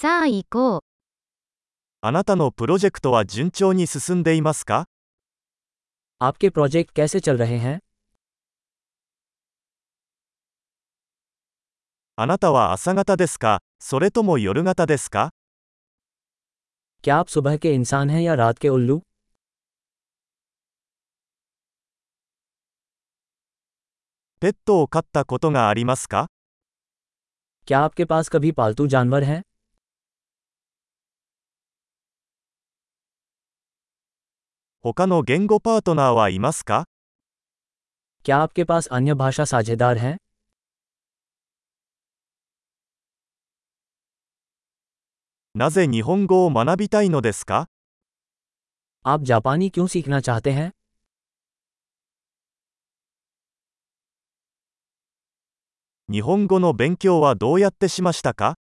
さあ行こう。あなたのプロジェクトは順調に進んでいますか आपके प्रोजेक्ट कैसे चल रहे हैं あなたは朝方ですかそれとも夜型ですか क्या आप सुबह के इंसान हैं या रात के उल्लू ペットを飼ったことがありますか क्या आपके पास कभी पालतू जानवर हैं 他の言語パートナーはいますか क्या आपके पास अन्य भाषा साझेदार हैं なぜ日本語を学びたいのですか आप जापानी क्यों सीखना चाहते हैं 日本語の勉強はどうやってしましたか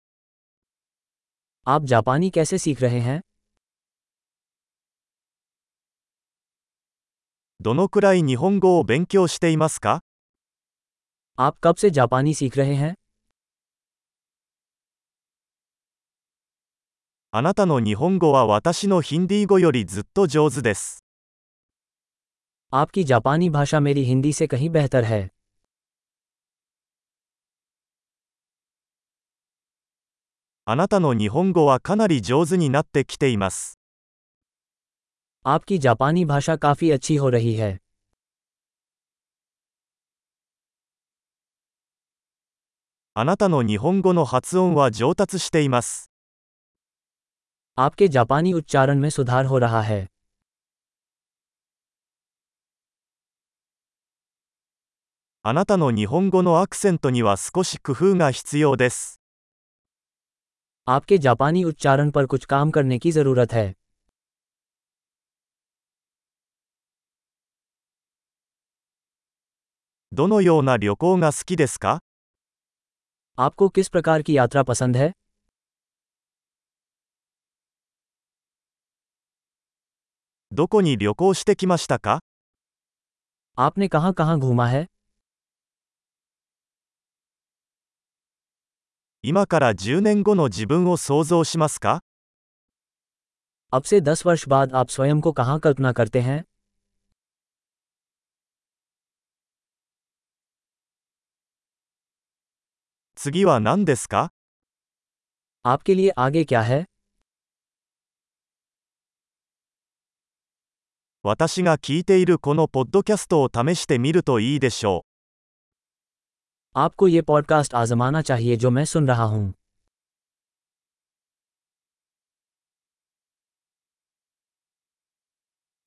आप जापानी कैसे सीख रहे हैं どのくらい日本語を勉強していますか आप कब से जापानी सीख रहे हैं あなたの日本語は私のヒンディー語よりずっと上手です。 आपकी जापानी भाषा मेरी हिंदी से कहीं बेहतर है あなたの日本語はかなり上手になってきています。 आपकी जापानी भाषा काफ़ी अच्छी हो रही है あなたの日本語の発音は上達しています。 आपके जापानी उच्चारण में सुधार हो रहा है あなたの日本語のアクセントには少し工夫が必要です。 आपके जापानी उच्चारण पर कुछ काम करने की ज़रूरत है どのような旅行が好きですか आपको किस प्रकार की यात्रा पसंद है どこに旅行してきましたか आपने कहाँ कहाँ घूमा है 今から10年後の自分を想像しますか अब से दस वर्ष बाद आप स्वयं को कहाँ कल्पना करते हैं 次は何ですか आपके लिए आगे क्या है 私が聞いているこのポッドキャストを試してみるといいでしょう。 आपको ये पॉडकास्ट आजमाना चाहिए जो मैं सुन रहा हूँ